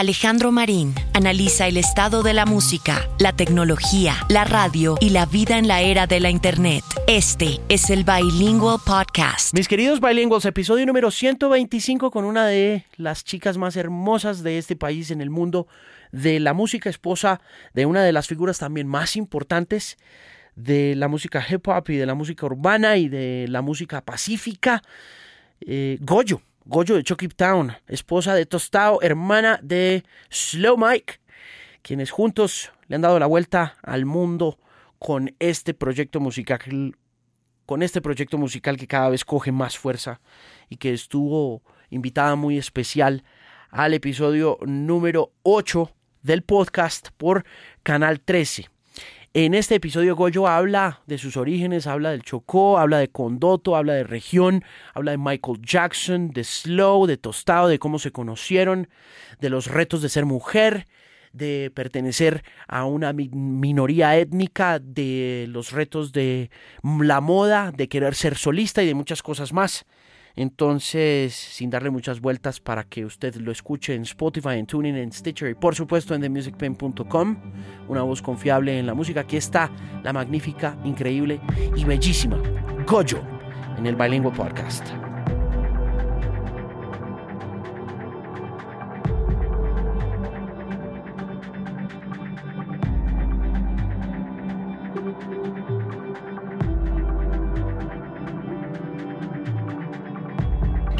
Alejandro Marín analiza el estado de la música, la tecnología, la radio y la vida en la era de la Internet. Este es el Bilingual Podcast. Mis queridos Bilinguals, episodio número 125 con una de las chicas más hermosas de este país en el mundo de la música, esposa de una de las figuras también más importantes de la música hip hop y de la música urbana y de la música pacífica, eh, Goyo. Goyo de Chucky Town, esposa de Tostao, hermana de Slow Mike, quienes juntos le han dado la vuelta al mundo con este proyecto musical, con este proyecto musical que cada vez coge más fuerza y que estuvo invitada muy especial al episodio número 8 del podcast por Canal 13. En este episodio Goyo habla de sus orígenes, habla del Chocó, habla de Condoto, habla de región, habla de Michael Jackson, de Slow, de Tostado, de cómo se conocieron, de los retos de ser mujer, de pertenecer a una minoría étnica, de los retos de la moda, de querer ser solista y de muchas cosas más. Entonces, sin darle muchas vueltas para que usted lo escuche en Spotify, en Tuning, en Stitcher y por supuesto en TheMusicPen.com, una voz confiable en la música, aquí está la magnífica, increíble y bellísima Goyo en el Bilingual Podcast.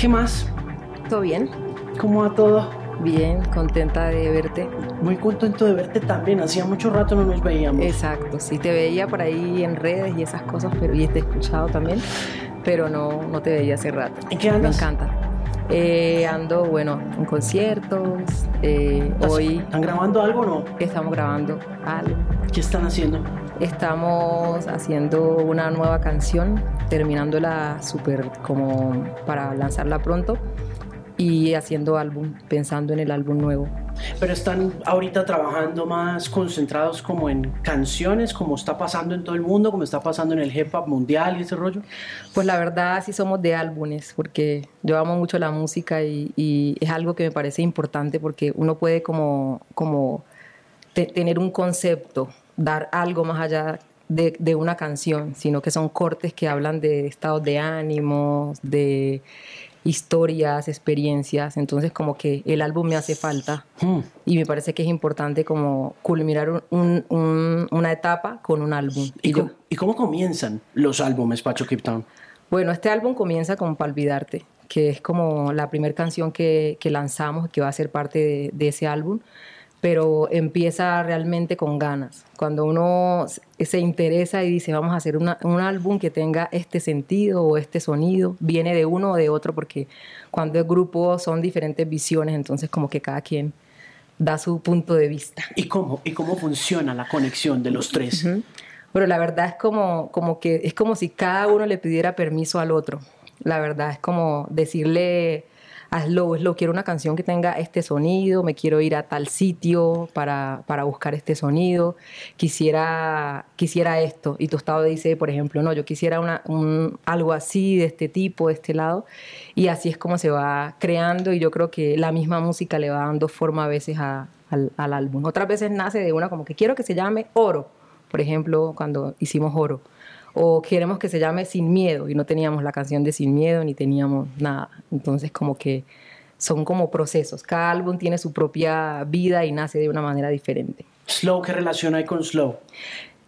¿Qué más? ¿Todo bien? ¿Cómo va todo? Bien, contenta de verte. Muy contento de verte también. Hacía mucho rato no nos veíamos. Exacto, sí, te veía por ahí en redes y esas cosas, pero y te he escuchado también, pero no, no te veía hace rato. ¿En qué andas? Me encanta. Eh, ando, bueno, en conciertos. Eh, hoy. ¿Están grabando algo o no? Estamos grabando algo. ¿Qué están haciendo? Estamos haciendo una nueva canción, terminándola súper como para lanzarla pronto y haciendo álbum, pensando en el álbum nuevo. Pero están ahorita trabajando más concentrados como en canciones, como está pasando en todo el mundo, como está pasando en el hip hop mundial y ese rollo. Pues la verdad sí somos de álbumes, porque yo amo mucho la música y, es algo que me parece importante porque uno puede como, como tener un concepto dar algo más allá de, una canción, sino que son cortes que hablan de estados de ánimo, de historias, experiencias, entonces como que el álbum me hace falta hmm. y me parece que es importante como culminar una etapa con un álbum. ¿Y, cómo, comienzan los álbumes, Pacho Keep Town? Bueno, este álbum comienza con Palvidarte, que es como la primera canción que, lanzamos, que va a ser parte de, de ese álbum pero empieza realmente con ganas. Cuando uno se interesa y dice, vamos a hacer un álbum que tenga este sentido o este sonido, viene de uno o de otro, porque cuando es grupo son diferentes visiones, entonces como que cada quien da su punto de vista. ¿Y cómo, y cómo funciona la conexión de los tres? Bueno, la verdad es como, como que es como si cada uno le pidiera permiso al otro. La verdad es como decirle hazlo, lo quiero una canción que tenga este sonido, me quiero ir a tal sitio para, para buscar este sonido, quisiera, quisiera esto. Y Tostado dice, por ejemplo, no, yo quisiera una, un, algo así, de este tipo, de este lado. Y así es como se va creando y yo creo que la misma música le va dando forma a veces al, al álbum. Otras veces nace de una como que quiero que se llame Oro, por ejemplo, cuando hicimos Oro o queremos que se llame Sin Miedo y no teníamos la canción de Sin Miedo ni teníamos nada. Entonces como que son como procesos. Cada álbum tiene su propia vida y nace de una manera diferente. Slow, ¿qué relación hay con Slow?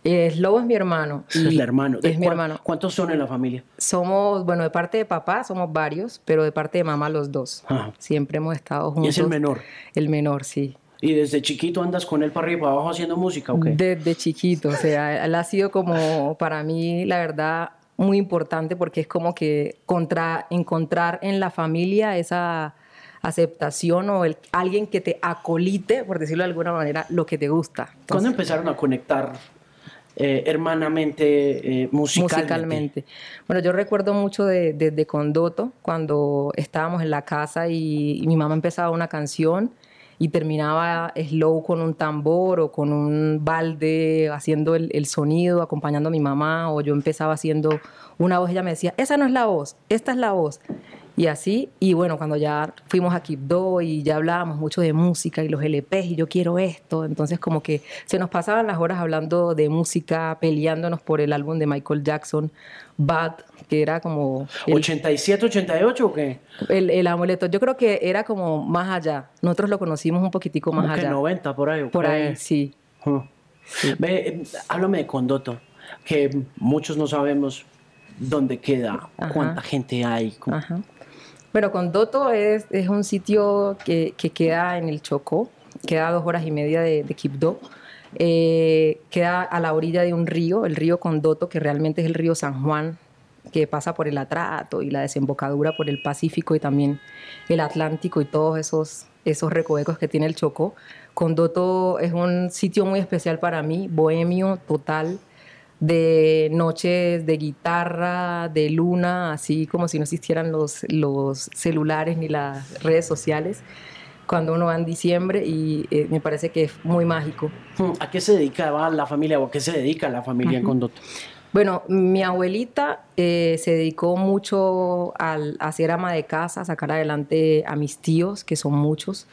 Eh, Slow es mi hermano. es el hermano. Es mi hermano. ¿Cuántos son en la familia? Somos, bueno, de parte de papá somos varios, pero de parte de mamá los dos. Siempre hemos estado juntos. ¿Y es el menor? El menor, sí. ¿Y desde chiquito andas con él para arriba y para abajo haciendo música o qué? Desde chiquito, o sea, él ha sido como para mí, la verdad, muy importante porque es como que contra, encontrar en la familia esa aceptación o el, alguien que te acolite, por decirlo de alguna manera, lo que te gusta. ¿Cuándo empezaron a conectar eh, hermanamente, eh, musicalmente. musicalmente. Bueno, yo recuerdo mucho desde de, de Condoto, cuando estábamos en la casa y, y, mi mamá empezaba una canción y terminaba slow con un tambor o con un balde haciendo el, sonido, acompañando a mi mamá, o yo empezaba haciendo una voz, ella me decía, esa no es la voz, esta es la voz. Y así. Y bueno, cuando ya fuimos a Kipdo y ya hablábamos mucho de música y los LPs y yo quiero esto, entonces como que se nos pasaban las horas hablando de música, peleándonos por el álbum de Michael Jackson, Bad, que era como... El, ¿87, 88 o qué? El, el, amuleto, yo creo que era como más allá. Nosotros lo conocimos un poquitico más como allá. Que 90 por ahí. Por ahí, sí. sí. Ve, eh, háblame de Condoto, que muchos no sabemos dónde queda, Ajá. cuánta gente hay. Bueno, Condoto es, es un sitio que, que, queda en el Chocó, queda a dos horas y media de, de Quibdó. Eh, queda a la orilla de un río, el río Condoto, que realmente es el río San Juan, que pasa por el Atrato y la desembocadura por el Pacífico y también el Atlántico y todos esos, esos recovecos que tiene el Chocó. Condoto es un sitio muy especial para mí, bohemio total, de noches de guitarra, de luna, así como si no existieran los, los celulares ni las redes sociales cuando uno va en diciembre y eh, me parece que es muy mágico. ¿A qué se dedicaba la familia o a qué se dedica la familia en Condoto? Bueno, mi abuelita eh, se dedicó mucho al, a ser ama de casa, a sacar adelante a mis tíos, que son muchos.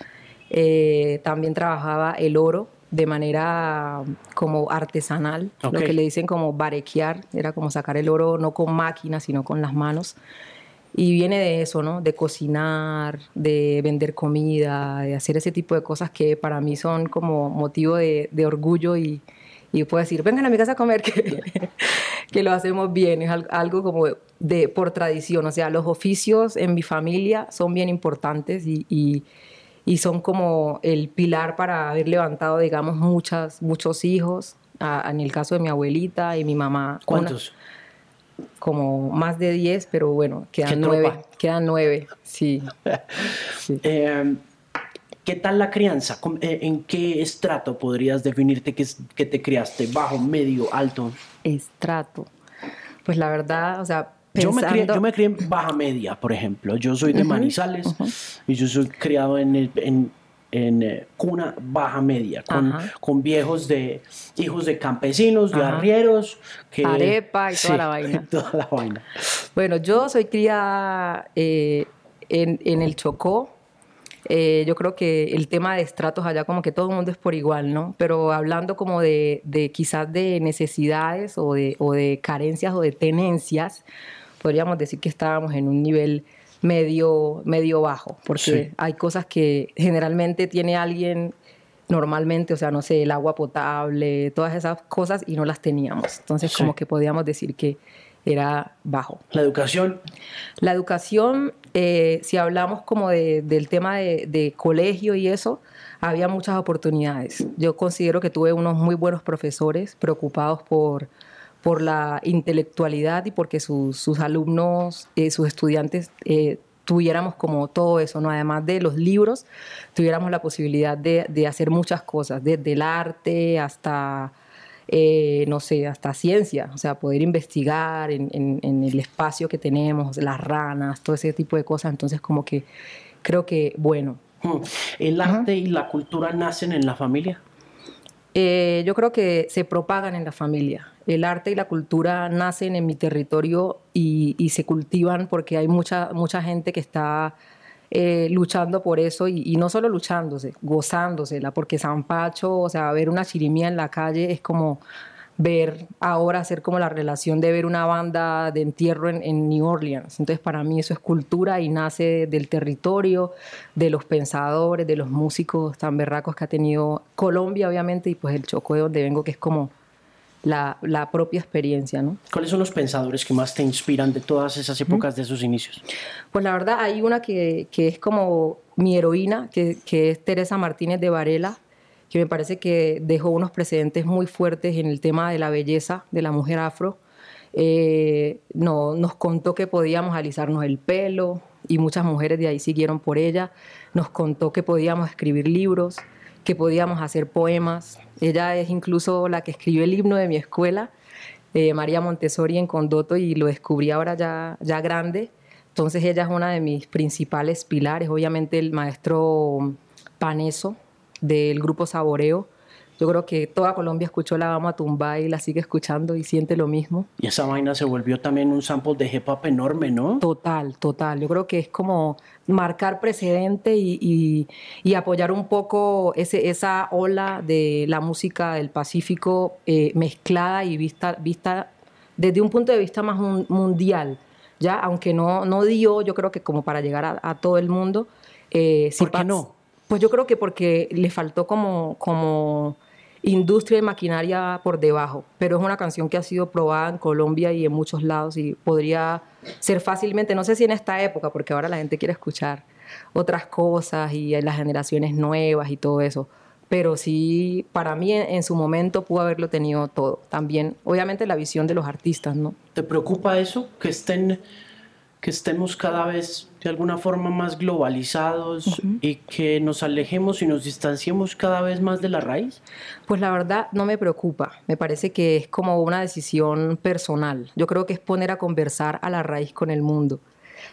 Eh, también trabajaba el oro de manera como artesanal, okay. lo que le dicen como barequear, era como sacar el oro no con máquinas, sino con las manos. Y viene de eso, ¿no? De cocinar, de vender comida, de hacer ese tipo de cosas que para mí son como motivo de, de orgullo y, y puedo decir, vengan a mi casa a comer, que, que lo hacemos bien, es algo como de, por tradición, o sea, los oficios en mi familia son bien importantes y, y, y son como el pilar para haber levantado, digamos, muchas, muchos hijos, a, en el caso de mi abuelita y mi mamá. ¿Cuántos? Una, como más de 10, pero bueno, quedan nueve, quedan nueve, sí. sí. Eh, ¿Qué tal la crianza? ¿En qué estrato podrías definirte que, que te criaste? ¿Bajo, medio, alto? Estrato. Pues la verdad, o sea. Yo, me crié, yo me crié en baja media, por ejemplo. Yo soy de uh -huh, Manizales uh -huh. y yo soy criado en, en, en eh, cuna baja media, con, con, viejos de hijos de campesinos, de arrieros. Que, Arepa y toda sí, la vaina. toda la vaina. Bueno, yo soy criada eh, en, en el Chocó, eh, yo creo que el tema de estratos allá como que todo el mundo es por igual, ¿no? Pero hablando como de, de quizás de necesidades o de, o de, carencias o de tenencias, podríamos decir que estábamos en un nivel medio, medio bajo, porque sí. hay cosas que generalmente tiene alguien normalmente, o sea, no sé, el agua potable, todas esas cosas y no las teníamos. Entonces, sí. como que podíamos decir que era bajo. ¿La educación? La educación, eh, si hablamos como de, del tema de, de, colegio y eso, había muchas oportunidades. Yo considero que tuve unos muy buenos profesores preocupados por, por la intelectualidad y porque sus, sus alumnos, eh, sus estudiantes eh, tuviéramos como todo eso, ¿no? Además de los libros, tuviéramos la posibilidad de, de hacer muchas cosas, desde el arte hasta eh, no sé, hasta ciencia, o sea, poder investigar en, en, en, el espacio que tenemos, las ranas, todo ese tipo de cosas. Entonces, como que creo que, bueno. ¿El arte y la cultura nacen en la familia? Eh, yo creo que se propagan en la familia. El arte y la cultura nacen en mi territorio y, se cultivan porque hay mucha, mucha gente que está eh, luchando por eso y, y, no solo luchándose, gozándosela, porque San Pacho, o sea, ver una chirimía en la calle es como ver ahora hacer como la relación de ver una banda de entierro en, en, New Orleans. Entonces, para mí eso es cultura y nace del territorio, de los pensadores, de los músicos tan berracos que ha tenido Colombia, obviamente, y pues el Chocó de donde vengo, que es como la, la, propia experiencia. ¿no? ¿Cuáles son los pensadores que más te inspiran de todas esas épocas de sus inicios? Pues la verdad hay una que, que es como mi heroína, que, que, es Teresa Martínez de Varela, que me parece que dejó unos precedentes muy fuertes en el tema de la belleza de la mujer afro. Eh, no, nos contó que podíamos alisarnos el pelo y muchas mujeres de ahí siguieron por ella. Nos contó que podíamos escribir libros, que podíamos hacer poemas. Ella es incluso la que escribió el himno de mi escuela, eh, María Montessori en Condoto, y lo descubrí ahora ya, ya grande. Entonces ella es una de mis principales pilares. Obviamente el maestro Paneso del grupo Saboreo Yo creo que toda Colombia escuchó la Vamos a Tumba y la sigue escuchando y siente lo mismo. Y esa vaina se volvió también un sample de hip hop enorme, ¿no? Total, total. Yo creo que es como marcar precedente y, y, apoyar un poco ese, esa ola de la música del Pacífico eh, mezclada y vista, vista desde un punto de vista más mundial. Ya, aunque no, no dio, yo creo que como para llegar a, todo el mundo. Eh, ¿Por qué no? Pues yo creo que porque le faltó como, como industria y maquinaria por debajo, pero es una canción que ha sido probada en Colombia y en muchos lados y podría ser fácilmente, no sé si en esta época, porque ahora la gente quiere escuchar otras cosas y las generaciones nuevas y todo eso, pero sí, para mí en, su momento pudo haberlo tenido todo. También, obviamente, la visión de los artistas, ¿no? ¿Te preocupa eso? Que estén que estemos cada vez de alguna forma más globalizados y que nos alejemos y nos distanciemos cada vez más de la raíz? Pues la verdad no me preocupa, me parece que es como una decisión personal. Yo creo que es poner a conversar a la raíz con el mundo.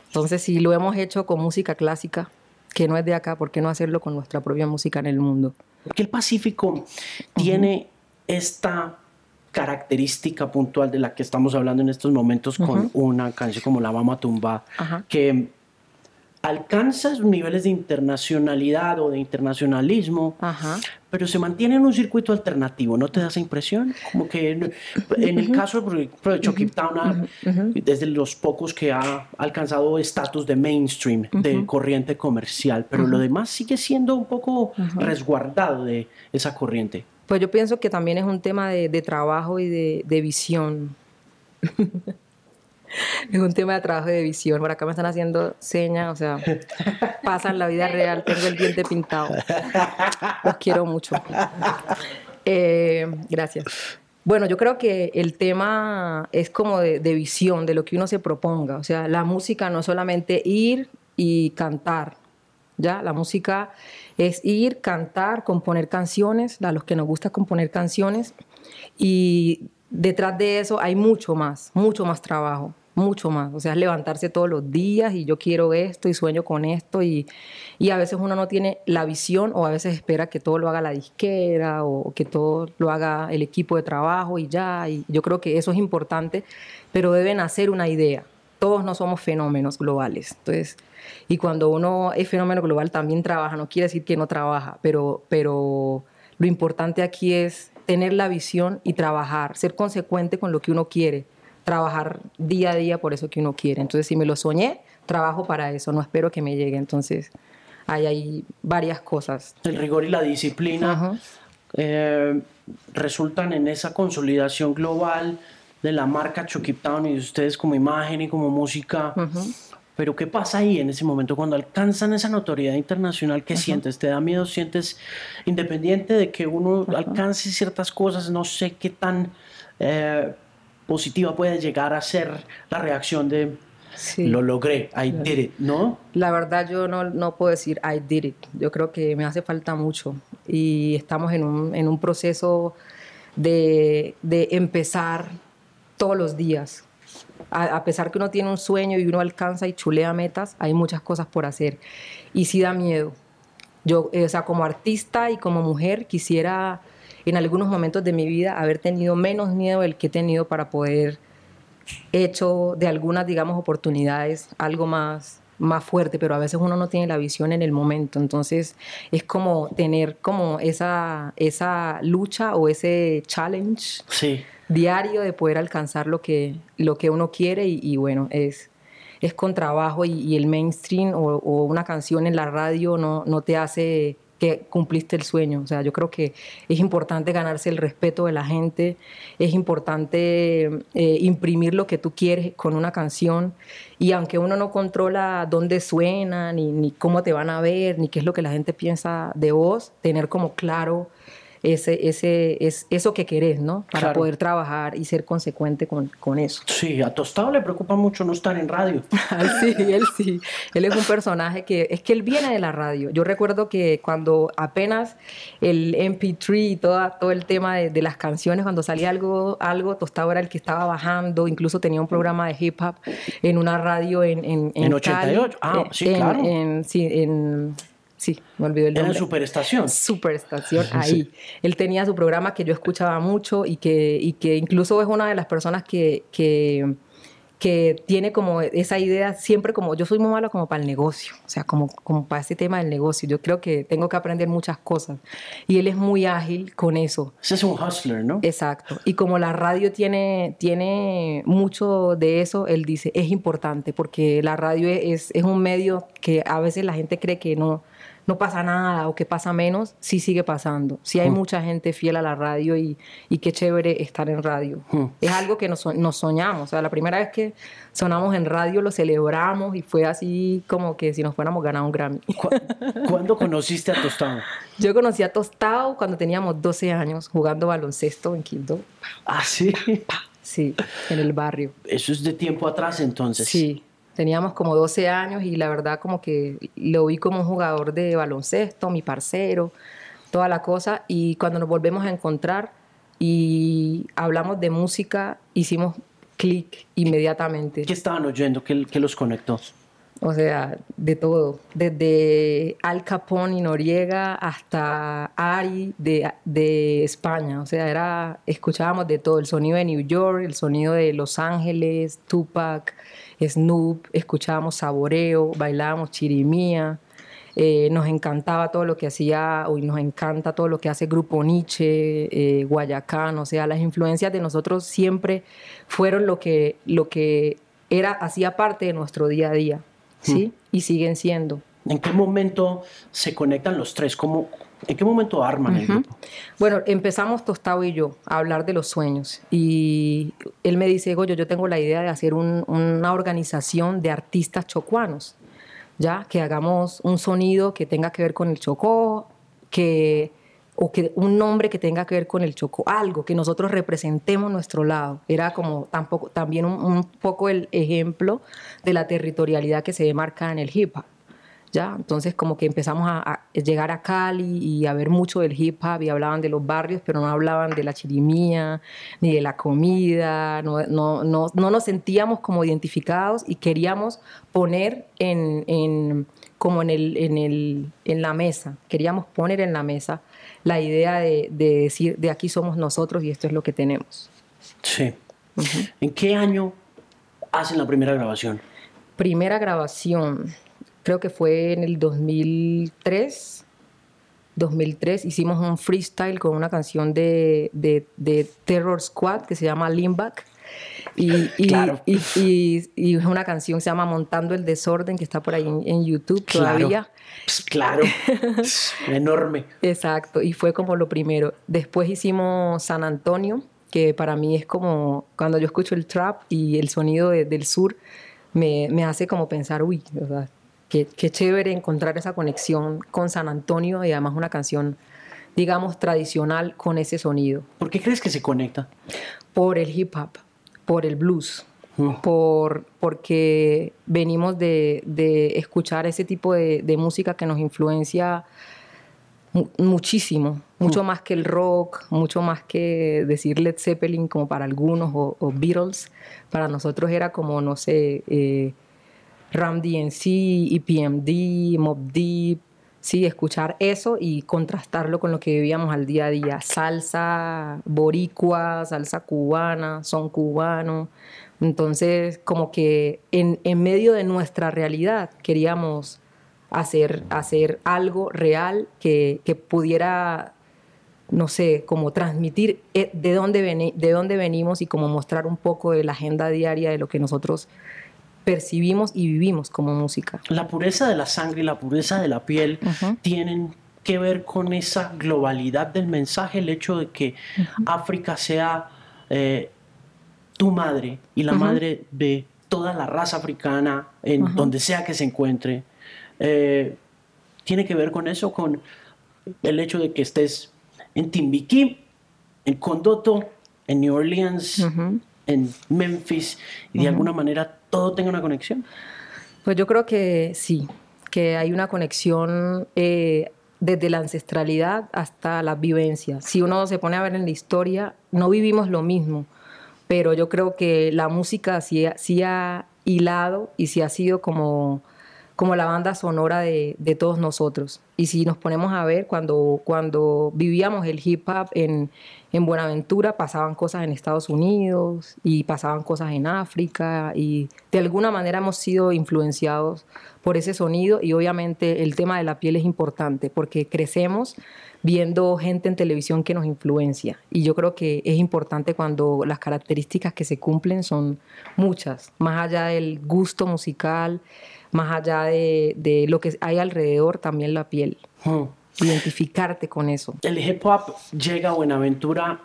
Entonces, si lo hemos hecho con música clásica, que no es de acá, ¿por qué no hacerlo con nuestra propia música en el mundo? Porque el Pacífico tiene esta característica puntual de la que estamos hablando en estos momentos con una canción como La Mama Tumba, que alcanza sus niveles de internacionalidad o de internacionalismo, pero se mantiene en un circuito alternativo. ¿No te da esa impresión? Como que en, el caso de Chokip Town, desde los pocos que ha alcanzado estatus de mainstream, de corriente comercial, pero lo demás sigue siendo un poco resguardado de esa corriente. Pues yo pienso que también es un tema de, trabajo y de, visión. es un tema de trabajo y de visión. Por acá me están haciendo señas, o sea, pasan la vida real, tengo el diente pintado. Los quiero mucho. Eh, gracias. Bueno, yo creo que el tema es como de, de, visión, de lo que uno se proponga. O sea, la música no es solamente ir y cantar, ¿ya? La música es ir, cantar, componer canciones, a los que nos gusta componer canciones. Y detrás de eso hay mucho más, mucho más trabajo, mucho más. O sea, es levantarse todos los días y yo quiero esto y sueño con esto y, y, a veces uno no tiene la visión o a veces espera que todo lo haga la disquera o que todo lo haga el equipo de trabajo y ya. Y yo creo que eso es importante, pero deben hacer una idea. Todos no somos fenómenos globales. Entonces, y cuando uno es fenómeno global también trabaja, no quiere decir que no trabaja, pero, pero lo importante aquí es tener la visión y trabajar, ser consecuente con lo que uno quiere, trabajar día a día por eso que uno quiere. Entonces, si me lo soñé, trabajo para eso, no espero que me llegue. Entonces, hay, hay varias cosas. El rigor y la disciplina eh, resultan en esa consolidación global de la marca Chucky Town y de ustedes como imagen y como música. Pero ¿qué pasa ahí en ese momento cuando alcanzan esa notoriedad internacional? ¿Qué sientes? ¿Te da miedo? ¿Sientes independiente de que uno alcance ciertas cosas? No sé qué tan eh, positiva puede llegar a ser la reacción de lo logré, I did it, ¿no? La verdad yo no, no, puedo decir I did it. Yo creo que me hace falta mucho y estamos en un, en un proceso de, de empezar todos los días a, pesar que uno tiene un sueño y uno alcanza y chulea metas, hay muchas cosas por hacer. Y sí da miedo. Yo, eh, o sea, como artista y como mujer, quisiera en algunos momentos de mi vida haber tenido menos miedo del que he tenido para poder hecho de algunas, digamos, oportunidades algo más, más fuerte, pero a veces uno no tiene la visión en el momento. Entonces es como tener como esa, esa lucha o ese challenge. Sí diario de poder alcanzar lo que, lo que uno quiere y, bueno, es, es con trabajo y, el mainstream o, una canción en la radio no, no te hace que cumpliste el sueño. O sea, yo creo que es importante ganarse el respeto de la gente, es importante eh, imprimir lo que tú quieres con una canción y aunque uno no controla dónde suena, ni, ni cómo te van a ver, ni qué es lo que la gente piensa de vos, tener como claro ese, ese, es eso que querés, ¿no? Para poder trabajar y ser consecuente con, con, eso. Sí, a Tostado le preocupa mucho no estar en radio. sí, él sí. Él es un personaje que, es que él viene de la radio. Yo recuerdo que cuando apenas el MP3 y toda, todo el tema de, las canciones, cuando salía algo, algo, Tostado era el que estaba bajando, incluso tenía un programa de hip hop en una radio en... En, en, 88, ah, sí, claro. sí, en Sí, me olvidé el Era nombre. en Superestación. Superestación, ahí. Él tenía su programa que yo escuchaba mucho y que, y que incluso es una de las personas que, que, que tiene como esa idea siempre como, yo soy muy mala como para el negocio, o sea, como, como para ese tema del negocio. Yo creo que tengo que aprender muchas cosas. Y él es muy ágil con eso. Ese es un hustler, ¿no? Exacto. Y como la radio tiene, tiene mucho de eso, él dice, es importante porque la radio es, es un medio que a veces la gente cree que no, no pasa nada o que pasa menos, sí sigue pasando. Sí hay mucha gente fiel a la radio y, y qué chévere estar en radio. Es algo que nos, nos soñamos. O sea, la primera vez que sonamos en radio lo celebramos y fue así como que si nos fuéramos ganado un Grammy. ¿Cu- ¿Cuándo conociste a Tostado? Yo conocí a Tostado cuando teníamos 12 años jugando baloncesto en Quito. Ah, sí. Sí, en el barrio. Eso es de tiempo atrás entonces. Sí, teníamos como 12 años y la verdad como que lo vi como un jugador de baloncesto, mi parcero, toda la cosa. Y cuando nos volvemos a encontrar y hablamos de música, hicimos clic inmediatamente. ¿Qué estaban oyendo? ¿Qué, qué los conectó? O sea, de todo. Desde Al Capone y Noriega hasta Ari de, de España. O sea, era, escuchábamos de todo. El sonido de New York, el sonido de Los Ángeles, Tupac, Snoop. Escuchábamos Saboreo, bailábamos Chirimía. Eh, nos encantaba todo lo que hacía, hoy nos encanta todo lo que hace Grupo Nietzsche, eh, Guayacán, o sea, las influencias de nosotros siempre fueron lo que, lo que era, hacía parte de nuestro día a día, ¿sí? Y siguen siendo. ¿En qué momento se conectan los tres? ¿Cómo, ¿En qué momento arman el grupo? Bueno, empezamos Tostado y yo a hablar de los sueños y él me dice, Goyo, yo tengo la idea de hacer un- una organización de artistas chocuanos, ya que hagamos un sonido que tenga que ver con el Chocó, que o que un nombre que tenga que ver con el Chocó, algo que nosotros representemos nuestro lado. Era como tampoco, también un, un poco el ejemplo de la territorialidad que se demarca en el hip hop. ¿Ya? Entonces como que empezamos a, a llegar a Cali y a ver mucho del hip hop y hablaban de los barrios, pero no hablaban de la chirimía, ni de la comida, no, no, no, no nos sentíamos como identificados y queríamos poner en, en- como en, el, en, el, en la mesa, queríamos poner en la mesa la idea de, de decir, de aquí somos nosotros y esto es lo que tenemos. Sí. ¿En qué año hacen la primera grabación? Primera grabación, creo que fue en el 2003. 2003 hicimos un freestyle con una canción de, de, de Terror Squad que se llama Limback. Y, y, Claro. y, y- es una canción que se llama Montando el Desorden que está por ahí en, en YouTube todavía. Pues, claro. Enorme. Exacto, y fue como lo primero. Después hicimos San Antonio, que para mí es como cuando yo escucho el trap y el sonido de- del sur, me, me hace como pensar, uy, ¿verdad? Qué, qué chévere encontrar esa conexión con San Antonio y además una canción, digamos, tradicional con ese sonido. ¿Por qué crees que se conecta? Por el hip hop, por el blues, Mm. por, porque venimos de, de escuchar ese tipo de, de música que nos influencia mu- muchísimo, mucho más que el rock, mucho más que decir Led Zeppelin como para algunos o, o Beatles, para nosotros era como, no sé, eh, Ram DNC, EPMD, Mob Deep, sí, escuchar eso y contrastarlo con lo que vivíamos al día a día, salsa boricua, salsa cubana, son cubano, entonces como que en, medio de nuestra realidad queríamos hacer, hacer algo real que, que pudiera, no sé, como transmitir eh, de dónde, de dónde venimos y como mostrar un poco de la agenda diaria de lo que nosotros percibimos y vivimos como música. La pureza de la sangre y la pureza de la piel Ujú. tienen que ver con esa globalidad del mensaje, el hecho de que África sea eh, tu madre y la Ujú. madre de toda la raza africana, en donde sea que se encuentre. Eh, tiene que ver con eso, con el hecho de que estés en Timbiquí, en Condoto, en New Orleans, en Memphis, y de alguna manera todo tenga una conexión. Pues yo creo que sí, que hay una conexión eh, desde la ancestralidad hasta las vivencias. Si uno se pone a ver en la historia, no vivimos lo mismo, pero yo creo que la música sí, sí ha hilado y sí ha sido como, como la banda sonora de, de, todos nosotros. Y si nos ponemos a ver, cuando, cuando vivíamos el hip hop en, en Buenaventura, pasaban cosas en Estados Unidos y pasaban cosas en África y de alguna manera hemos sido influenciados por ese sonido y obviamente el tema de la piel es importante porque crecemos viendo gente en televisión que nos influencia. Y yo creo que es importante cuando las características que se cumplen son muchas, más allá del gusto musical, más allá de, lo que hay alrededor, también la piel. Hmm. Identificarte con eso. El hip hop llega a Buenaventura.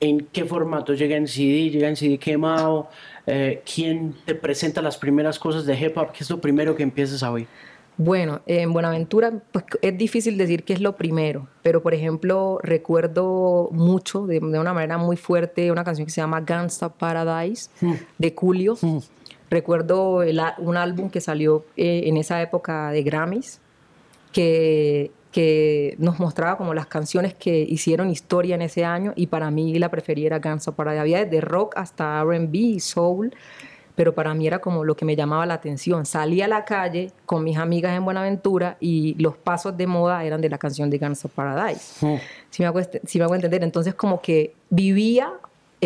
¿En qué formato? ¿Llega en CD? ¿Llega en CD quemado? Eh, ¿Quién te presenta las primeras cosas de hip hop? ¿Qué es lo primero que empiezas a oír? Bueno, en Buenaventura pues, es difícil decir qué es lo primero, pero por ejemplo recuerdo mucho, de, una manera muy fuerte, una canción que se llama Gangsta Paradise hmm. de Julio. Hmm. Recuerdo un álbum que salió eh, en esa época de Grammys, que, que nos mostraba como las canciones que hicieron historia en ese año y para mí la preferida era Gangsta Paradise. Había desde rock hasta RB, soul pero para mí era como lo que me llamaba la atención. Salí a la calle con mis amigas en Buenaventura y los pasos de moda eran de la canción de Guns of Paradise. Mm. Si, me hago, si me hago entender, entonces como que vivía,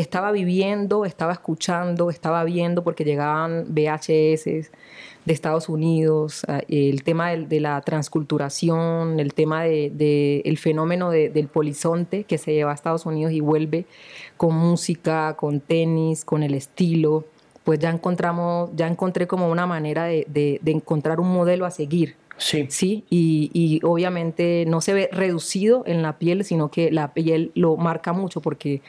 estaba viviendo, estaba escuchando, estaba viendo porque llegaban VHS de Estados Unidos, eh, el tema de, la transculturación, el tema del de, el fenómeno del polizonte que se lleva a Estados Unidos y vuelve con música, con tenis, con el estilo pues ya encontramos, ya encontré como una manera de, encontrar un modelo a seguir. Sí. Sí, y, obviamente no se ve reducido en la piel, sino que la piel lo marca mucho porque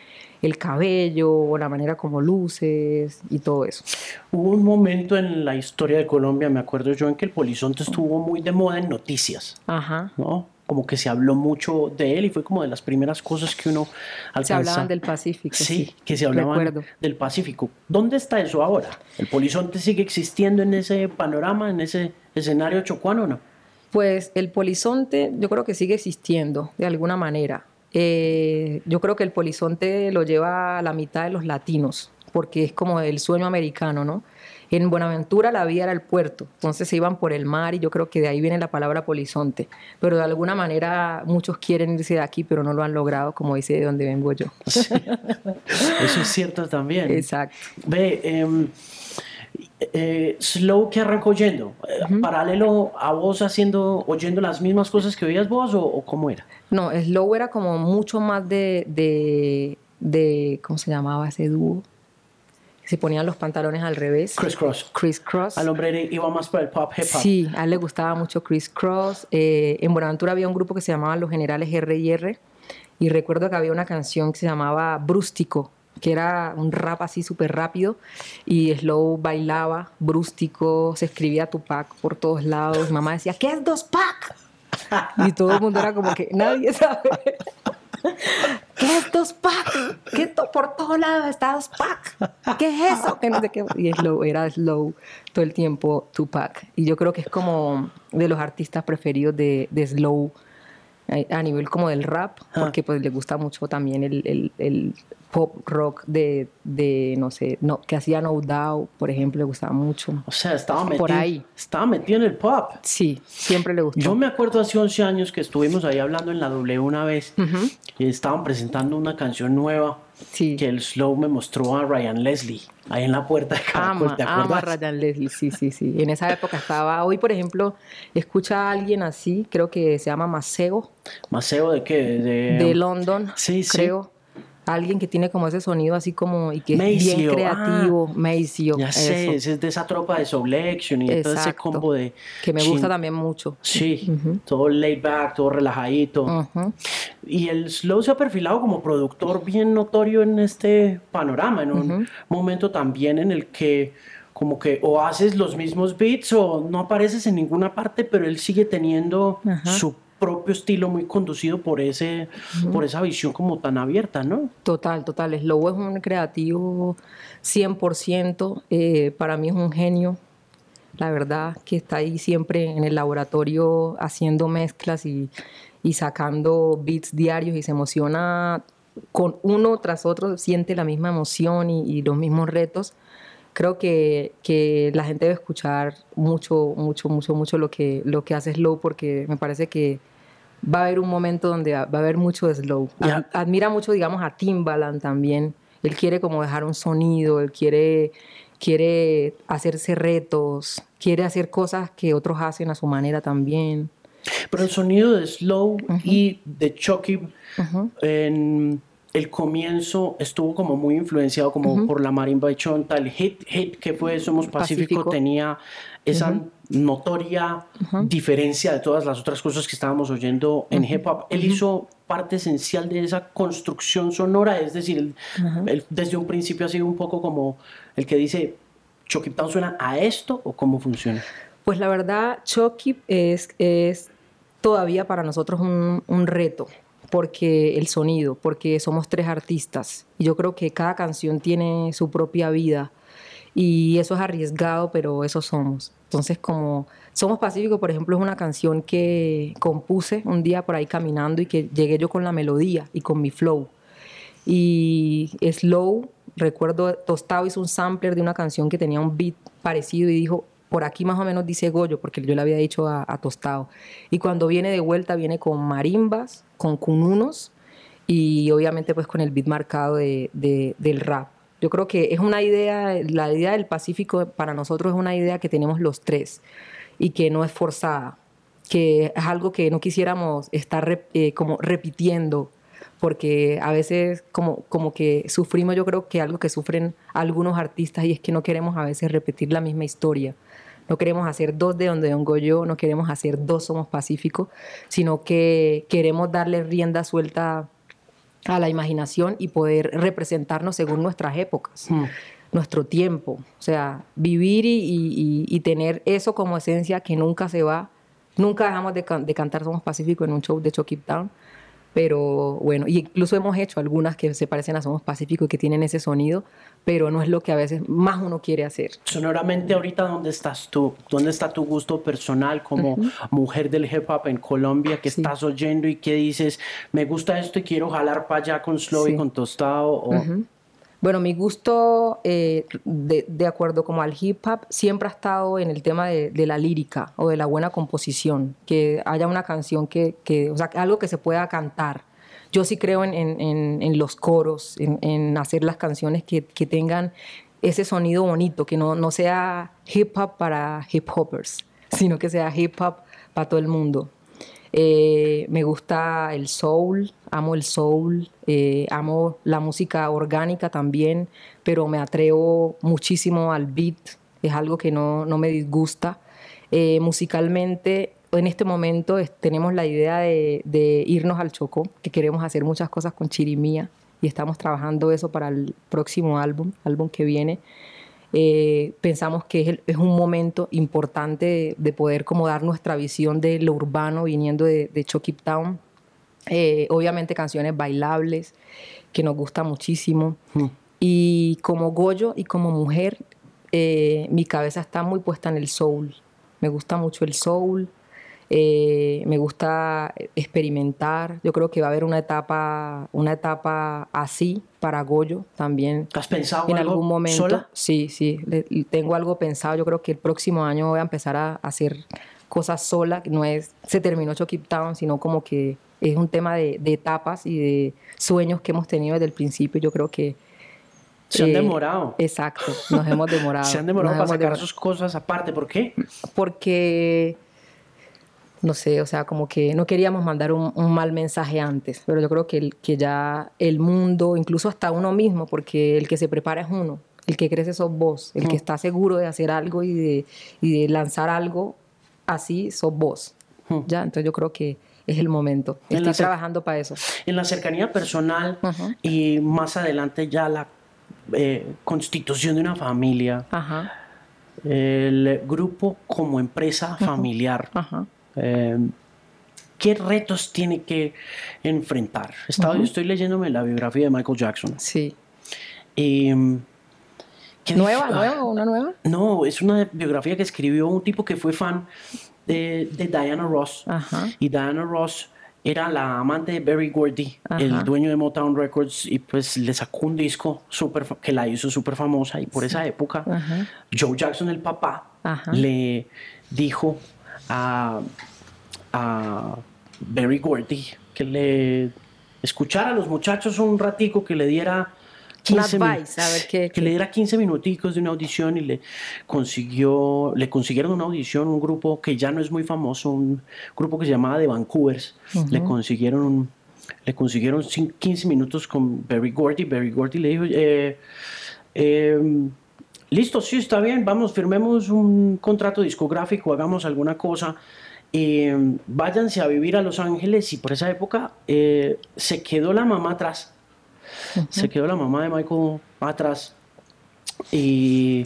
el cabello, la manera como luces y todo eso. Hubo un momento en la historia de Colombia, me acuerdo yo, en que el polizonte estuvo muy de moda en noticias. Ajá. ¿No? como que se habló mucho de él y fue como de las primeras cosas que uno alcanza. Se hablaban del Pacífico. Sí, que se hablaban del Pacífico. ¿Dónde está eso ahora? ¿El polizonte sigue existiendo en ese panorama, en ese escenario chocuano o no? Pues el polizonte yo creo que sigue existiendo de alguna manera. Eh, yo creo que el polizonte lo lleva la mitad de los latinos, porque es como el sueño americano, ¿no? En Buenaventura la vía era el puerto, entonces se iban por el mar y yo creo que de ahí viene la palabra polizonte. Pero de alguna manera muchos quieren irse de aquí, pero no lo han logrado, como dice de donde vengo yo. Eso es cierto también. Exacto. Ve, em, eh, Slow que arrancó oyendo, eh, paralelo a vos haciendo, oyendo las mismas cosas que oías vos o, cómo era? No, Slow era como mucho más de, de, de ¿cómo se llamaba ese dúo? se ponían los pantalones al revés. Chris Cross. Chris Cross. Al hombre iba más por el pop hip hop. Sí, a él le gustaba mucho Chris Cross. Eh, en Buenaventura había un grupo que se llamaba Los Generales R y R. Y recuerdo que había una canción que se llamaba Brústico, que era un rap así súper rápido. Y Slow bailaba, Brústico, se escribía Tupac por todos lados. Mamá decía, ¿qué es dos pack? Y todo el mundo era como que nadie sabe. ¿Qué es dos pack? ¿Qué por todos lados está dos pack? ¿Qué es eso? Y slow, era slow todo el tiempo Tupac. Y yo creo que es como de los artistas preferidos de, de slow a nivel como del rap, ah. porque pues le gusta mucho también el, el, pop rock de, de, no sé, no, que hacía No Doubt, por ejemplo, le gustaba mucho. O sea, estaba metido, por ahí. estaba metido en el pop. Sí, siempre le gustó. Yo me acuerdo hace 11 años que estuvimos ahí hablando en la W una vez y estaban presentando una canción nueva que el Slow me mostró a Ryan Leslie ahí en la puerta de Caracol, ¿te acuerdas? Ama a Ryan Leslie, sí, sí, sí. En esa época estaba, hoy por ejemplo, escucha a alguien así, creo que se llama Maceo. ¿Maceo de qué? De, de London, sí, creo alguien que tiene como ese sonido así como y que es bien creativo, ah, Maceo. Ya sé, es de esa tropa de Soul Action y todo ese combo de que me gusta también mucho. Sí, todo laid back, todo relajadito. Y el Slow se ha perfilado como productor bien notorio en este panorama, en un momento también en el que como que o haces los mismos beats o no apareces en ninguna parte, pero él sigue teniendo su propio estilo muy conducido por, ese, por esa visión como tan abierta, ¿no? Total, total. Slow es un creativo 100%, eh, para mí es un genio, la verdad, que está ahí siempre en el laboratorio haciendo mezclas y, sacando beats diarios y se emociona con uno tras otro, siente la misma emoción y, y los mismos retos Creo que, que, la gente debe escuchar mucho, mucho, mucho, mucho lo que, lo que hace Slow porque me parece que va a haber un momento donde va a haber mucho de Slow. Admira mucho, digamos, a Timbaland también. Él quiere como dejar un sonido, él quiere, quiere hacerse retos, quiere hacer cosas que otros hacen a su manera también. Pero el sonido de Slow y de Chucky en el comienzo estuvo como muy influenciado como por la marimba y chonta, el hit, hit que fue Somos Pacífico, tenía esa notoria diferencia de todas las otras cosas que estábamos oyendo en hip hop. Él hizo parte esencial de esa construcción sonora, es decir, desde un principio ha sido un poco como el que dice, Chucky Town suena a esto o cómo funciona. Pues la verdad, Chucky es, es todavía para nosotros un, un reto porque el sonido, porque somos tres artistas y yo creo que cada canción tiene su propia vida y eso es arriesgado, pero eso somos. Entonces, como Somos Pacífico, por ejemplo, es una canción que compuse un día por ahí caminando y que llegué yo con la melodía y con mi flow. Y Slow, recuerdo, Tostado hizo un sampler de una canción que tenía un beat parecido y dijo, por aquí más o menos dice Goyo, porque yo le había dicho a, Tostado. Y cuando viene de vuelta, viene con marimbas, con cununos y obviamente pues con el beat marcado de, del rap. Yo creo que es una idea, la idea del Pacífico para nosotros es una idea que tenemos los tres y que no es forzada, que es algo que no quisiéramos estar eh, como repitiendo porque a veces como, como que sufrimos, yo creo que algo que sufren algunos artistas y es que no queremos a veces repetir la misma historia. No queremos hacer dos de donde vengo yo, no queremos hacer dos Somos Pacíficos, sino que queremos darle rienda suelta a la imaginación y poder representarnos según nuestras épocas. Hmm. nuestro tiempo, o sea, vivir y, tener eso como esencia que nunca se va, nunca dejamos de, de cantar Somos Pacíficos en un show de Chucky Town, pero bueno, incluso hemos hecho algunas que se parecen a Somos Pacífico y que tienen ese sonido, pero no es lo que a veces más uno quiere hacer. Sonoramente ahorita, ¿dónde estás tú? ¿Dónde está tu gusto personal como mujer del hip hop en Colombia que estás oyendo y que dices, me gusta esto y quiero jalar para allá con slow y con tostado? O... Bueno, mi gusto, eh, de, acuerdo como al hip hop, siempre ha estado en el tema de, la lírica o de la buena composición, que haya una canción que, o sea, algo que se pueda cantar. Yo sí creo en los coros, en, hacer las canciones que, que, tengan ese sonido bonito, que no, no sea hip hop para hip hoppers, sino que sea hip hop para todo el mundo. Eh, me gusta el soul, amo el soul, eh, amo la música orgánica también, pero me atrevo muchísimo al beat, es algo que no, no me disgusta. Eh, musicalmente, en este momento tenemos la idea de, irnos al Chocó, que queremos hacer muchas cosas con Chirimía y estamos trabajando eso para el próximo álbum, álbum que viene. Eh, pensamos que es, un momento importante de, poder como dar nuestra visión de lo urbano viniendo de, de Town. Eh, obviamente canciones bailables que nos gusta muchísimo. Hmm. Y como Goyo y como mujer, eh, mi cabeza está muy puesta en el soul. Me gusta mucho el soul. Eh, me gusta experimentar. Yo creo que va a haber una etapa, una etapa así para Goyo también. ¿Has pensado en algún momento? Sí, sí. tengo algo pensado. Yo creo que el próximo año voy a empezar a hacer cosas sola. No es se terminó Chucky Town, sino como que es un tema de, etapas y de sueños que hemos tenido desde el principio. Yo creo que se han eh, demorado. Exacto, nos hemos demorado. se han demorado para sacar sus cosas aparte. ¿Por qué? Porque no sé, o sea, como que no queríamos mandar un, mal mensaje antes, pero yo creo que, que ya el mundo, incluso hasta uno mismo, porque el que se prepara es uno, el que crece sos vos, el que está seguro de hacer algo y de, y de lanzar algo así sos vos. Ya, entonces yo creo que es el momento. Estoy trabajando para eso. En la cercanía personal y más adelante ya la eh, constitución de una familia, el grupo como empresa familiar. Em, ¿Qué retos tiene que enfrentar? Estoy leyéndome la biografía de Michael Jackson. Sí. Em, ¿Nueva, nueva, una nueva? No, es una biografía que escribió un tipo que fue fan de, Diana Ross. Y Diana Ross era la amante de Berry Gordy, el dueño de Motown Records, y pues le sacó un disco super, que la hizo súper famosa. Y por esa época, Joe Jackson, el papá, le dijo a, a Berry Gordy que le escuchara a los muchachos un ratico, que le diera 15 que le diera 15 minuticos de una audición y le consiguió le consiguieron una audición un grupo que ya no es muy famoso un grupo que se llamaba The Vancouvers. Le consiguieron le consiguieron 15 minutos con Barry Gordy. Barry Gordy le dijo eh, em, listo sí está bien vamos firmemos un contrato discográfico hagamos alguna cosa. Em, váyanse a vivir a Los Ángeles y por esa época eh, se quedó la mamá atrás. Se quedó la mamá de Michael atrás y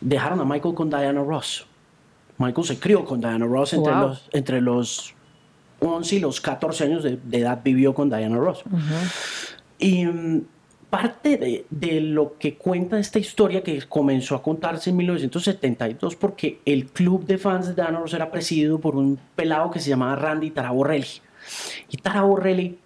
dejaron a Michael con Diana Ross. Michael se crió con Diana Ross entre, los, entre los 11 y los 14 años de, edad vivió con Diana Ross. Y mm, parte de, de, lo que cuenta esta historia que comenzó a contarse en 1972 porque el club de fans de Diana Ross era presidido por un pelado que se llamaba Randy Taraborrelli. Y Taraborrelli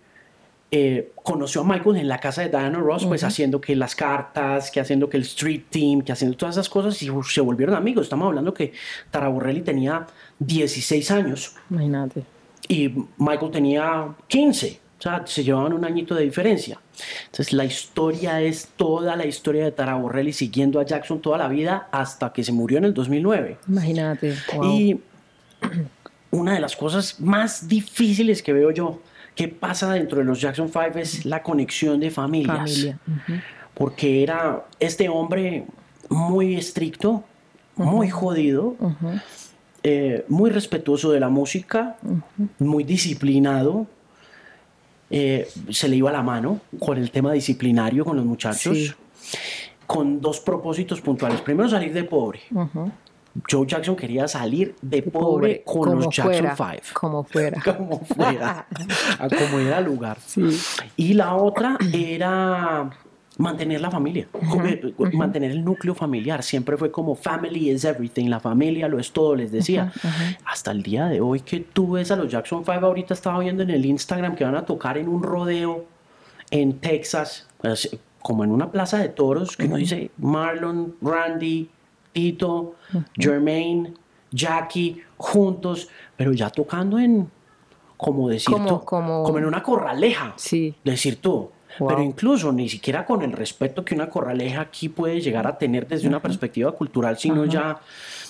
eh, conoció a Michael en la casa de Diana Ross, pues haciendo que las cartas, que haciendo que el street team, que haciendo todas esas cosas y se volvieron amigos. Estamos hablando que Taraborrelli tenía 16 años. Imagínate. Y Michael tenía 15. O sea, se llevaban un añito de diferencia. Entonces, la historia es toda la historia de Taraborrelli siguiendo a Jackson toda la vida hasta que se murió en el 2009. Imagínate. Y una de las cosas más difíciles que veo yo ¿Qué pasa dentro de los Jackson Five? Es la conexión de familias. Porque era este hombre muy estricto, muy jodido, eh, muy respetuoso de la música, muy disciplinado. Eh, se le iba la mano con el tema disciplinario con los muchachos, con dos propósitos puntuales. Primero, salir de pobre. Joe Jackson quería salir de pobre, con los Jackson Five. Como fuera. como fuera. a como era lugar. Y la otra era mantener la familia, mantener el núcleo familiar. Siempre fue como family is everything, la familia lo es todo, les decía. Hasta el día de hoy que tú ves a los Jackson Five, ahorita estaba viendo en el Instagram que van a tocar en un rodeo en Texas, pues, como en una plaza de toros, que uno dice Marlon, Randy, Tito, Jermaine, Jackie, juntos, pero ya tocando en, como decir tú, como, en una corraleja, sí. decir tú. Pero incluso ni siquiera con el respeto que una corraleja aquí puede llegar a tener desde una perspectiva cultural, sino ya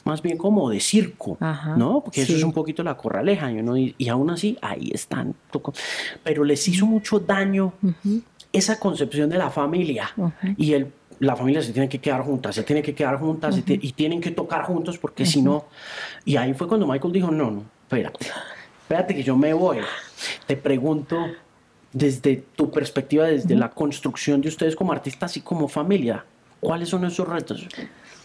más bien como de circo, ¿no? Porque eso es un poquito la corraleja, y, y aún así ahí están. Pero les hizo mucho daño esa concepción de la familia y el la familia se tiene que quedar juntas, se tiene que quedar juntas y, tienen que tocar juntos porque si no... Y ahí fue cuando Michael dijo, no, no, espérate, espérate que yo me voy. Te pregunto desde tu perspectiva, desde la construcción de ustedes como artistas y como familia, ¿cuáles son esos retos?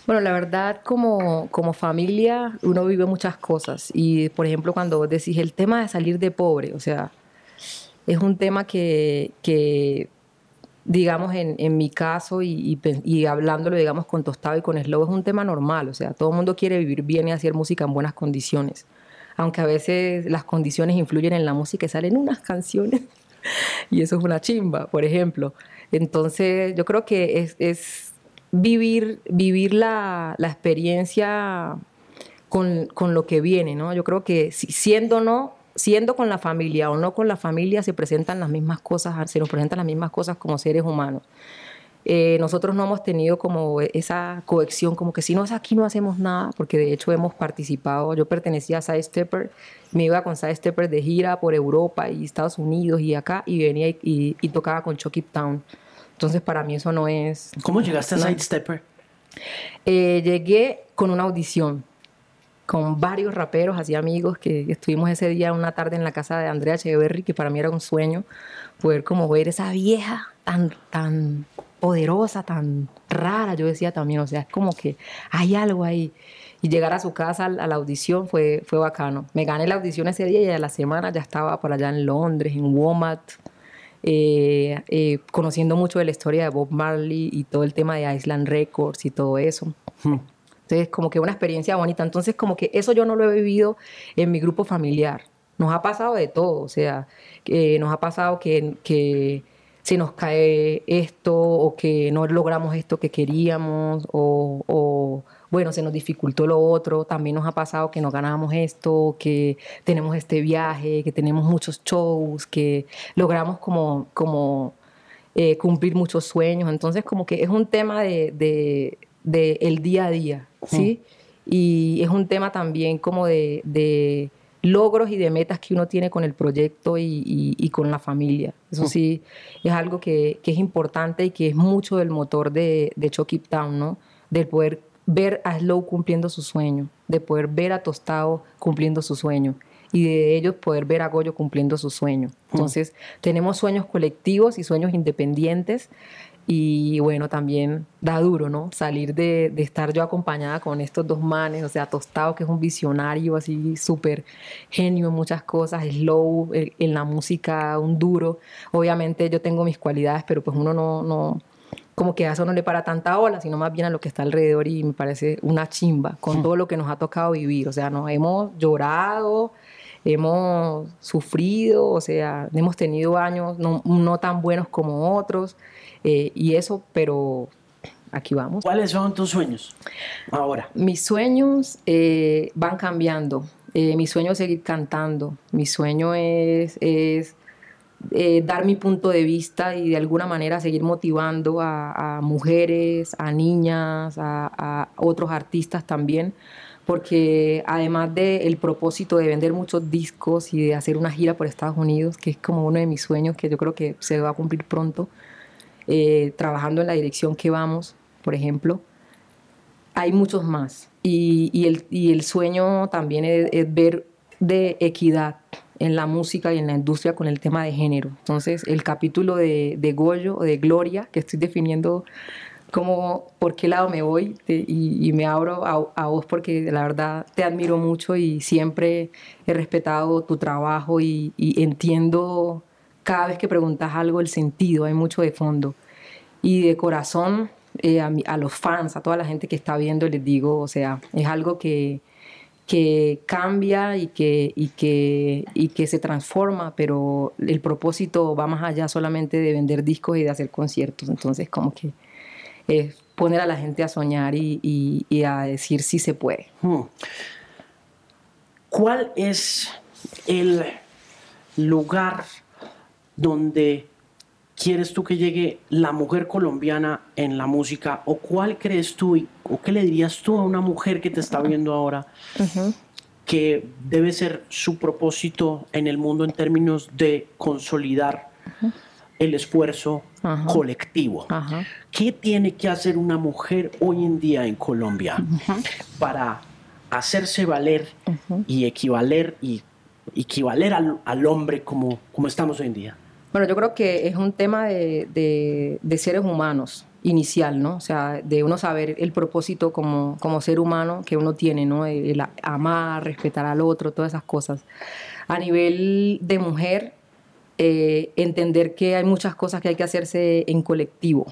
Bueno, la verdad, como, como familia, uno vive muchas cosas. Y, por ejemplo, cuando vos decís el tema de salir de pobre, o sea, es un tema que, que digamos, en, en mi caso y, y, hablándolo, digamos, con Tostado y con Slow, es un tema normal. O sea, todo el mundo quiere vivir bien y hacer música en buenas condiciones. Aunque a veces las condiciones influyen en la música y salen unas canciones. y eso es una chimba, por ejemplo. Entonces, yo creo que es, es vivir, vivir la, la experiencia con, con, lo que viene, ¿no? Yo creo que siendo no, siendo con la familia o no con la familia, se presentan las mismas cosas, se nos presentan las mismas cosas como seres humanos. Eh, nosotros no hemos tenido como esa cohesión, como que si no es aquí no hacemos nada, porque de hecho hemos participado, yo pertenecía a Side Stepper, me iba con Side Stepper de gira por Europa y Estados Unidos y acá, y venía y, tocaba con Chucky Town. Entonces para mí eso no es... ¿Cómo llegaste a Side Stepper? Eh, llegué con una audición con varios raperos, así amigos, que estuvimos ese día una tarde en la casa de Andrea Echeverry, que para mí era un sueño poder como ver esa vieja tan, tan poderosa, tan rara, yo decía también, o sea, es como que hay algo ahí. Y llegar a su casa a la audición fue, fue bacano. Me gané la audición ese día y a la semana ya estaba por allá en Londres, en Womat, eh, eh, conociendo mucho de la historia de Bob Marley y todo el tema de Island Records y todo eso. Hmm. Entonces, como que una experiencia bonita. Entonces, como que eso yo no lo he vivido en mi grupo familiar. nos ha pasado de todo, o sea, que nos ha pasado que, que se nos cae esto o que no logramos esto que queríamos o, bueno, se nos dificultó lo otro, también nos ha pasado que no ganábamos esto, que tenemos este viaje, que tenemos muchos shows, que logramos como, como eh, cumplir muchos sueños, entonces como que es un tema de, de, el día a día, ¿sí? Y es un tema también como de logros y de metas que uno tiene con el proyecto y, con la familia. Eso sí, es algo que, es importante y que es mucho del motor de, de Chucky Town, ¿no? Del poder ver a Slow cumpliendo su sueño, de poder ver a Tostado cumpliendo su sueño y de ellos poder ver a Goyo cumpliendo su sueño. Entonces, tenemos sueños colectivos y sueños independientes y bueno, también da duro, ¿no? Salir de, de, estar yo acompañada con estos dos manes, o sea, Tostado, que es un visionario así súper genio en muchas cosas, Slow, en la música, un duro. Obviamente yo tengo mis cualidades, pero pues uno no, no como que a eso no le para tanta ola, sino más bien a lo que está alrededor y me parece una chimba con hmm. todo lo que nos ha tocado vivir. O sea, nos hemos llorado, hemos sufrido, o sea, hemos tenido años no, no tan buenos como otros eh, y eso, pero aquí vamos. ¿Cuáles son tus sueños ahora? Mis sueños eh, van cambiando. Eh, mi sueño es seguir cantando. Mi sueño es, es dar mi punto de vista y de alguna manera seguir motivando a, mujeres, a niñas, a, a, otros artistas también. Porque además del propósito de vender muchos discos y de hacer una gira por Estados Unidos, que es como uno de mis sueños que yo creo que se va a cumplir pronto, eh, trabajando en la dirección que vamos, por ejemplo, hay muchos más. Y, el, sueño también es, ver de equidad en la música y en la industria con el tema de género. Entonces, el capítulo de, Goyo o de Gloria, que estoy definiendo como por qué lado me voy y, me abro a, vos porque la verdad te admiro mucho y siempre he respetado tu trabajo y entiendo cada vez que preguntas algo el sentido, hay mucho de fondo. Y de corazón, eh, a, los fans, a toda la gente que está viendo, les digo, o sea, es algo que, que cambia y que, y, que, y que se transforma, pero el propósito va más allá solamente de vender discos y de hacer conciertos. Entonces, como que es poner a la gente a soñar y, y, a decir si se puede. Hmm. ¿Cuál es el lugar donde quieres tú que llegue la mujer colombiana en la música? ¿O cuál crees tú o qué le dirías tú a una mujer que te está viendo ahora que debe ser su propósito en el mundo en términos de consolidar el esfuerzo colectivo? ¿Qué tiene que hacer una mujer hoy en día en Colombia para hacerse valer y equivaler y equivaler al, al hombre como, como estamos hoy en día? Bueno, yo creo que es un tema de, seres humanos inicial, ¿no? O sea, de uno saber el propósito como, como ser humano que uno tiene, ¿no? El, amar, respetar al otro, todas esas cosas. A nivel de mujer, eh, entender que hay muchas cosas que hay que hacerse en colectivo,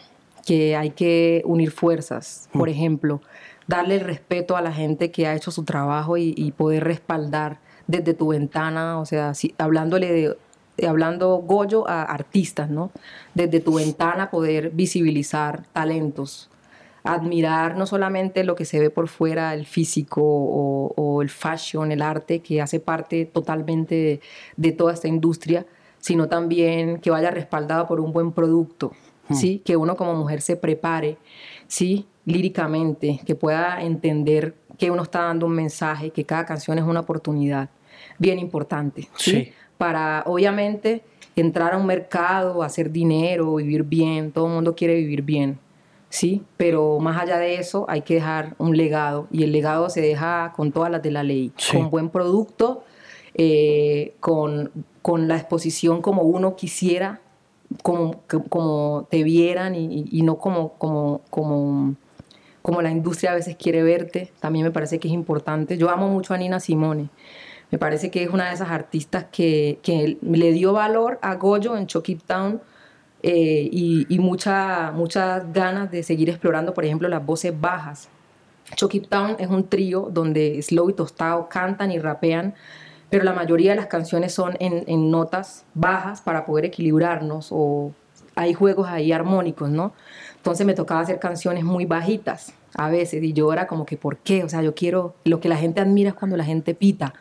que hay que unir fuerzas. Por mm. ejemplo, darle el respeto a la gente que ha hecho su trabajo y, y poder respaldar desde tu ventana, o sea, si, hablándole de hablando Goyo a artistas, ¿no? Desde tu ventana poder visibilizar talentos, admirar no solamente lo que se ve por fuera, el físico o, el fashion, el arte, que hace parte totalmente de, toda esta industria, sino también que vaya respaldado por un buen producto, hmm. ¿sí? Que uno como mujer se prepare, ¿sí? Líricamente, que pueda entender que uno está dando un mensaje, que cada canción es una oportunidad bien importante, ¿sí? Para, obviamente, entrar a un mercado, hacer dinero, vivir bien. Todo el mundo quiere vivir bien, ¿sí? Pero más allá de eso, hay que dejar un legado. Y el legado se deja con todas las de la ley. Con buen producto, eh, con, la exposición como uno quisiera, como, como te vieran y, no como, como, como, como la industria a veces quiere verte. También me parece que es importante. Yo amo mucho a Nina Simone. Me parece que es una de esas artistas que, le dio valor a Goyo en Chucky Town eh, y, muchas ganas de seguir explorando, por ejemplo, las voces bajas. Chucky Town es un trío donde Slow y Tostado cantan y rapean, pero la mayoría de las canciones son en, en notas bajas para poder equilibrarnos o hay juegos ahí armónicos, ¿no? Entonces me tocaba hacer canciones muy bajitas a veces y yo era como que, ¿por qué? O sea, yo quiero, lo que la gente admira es cuando la gente pita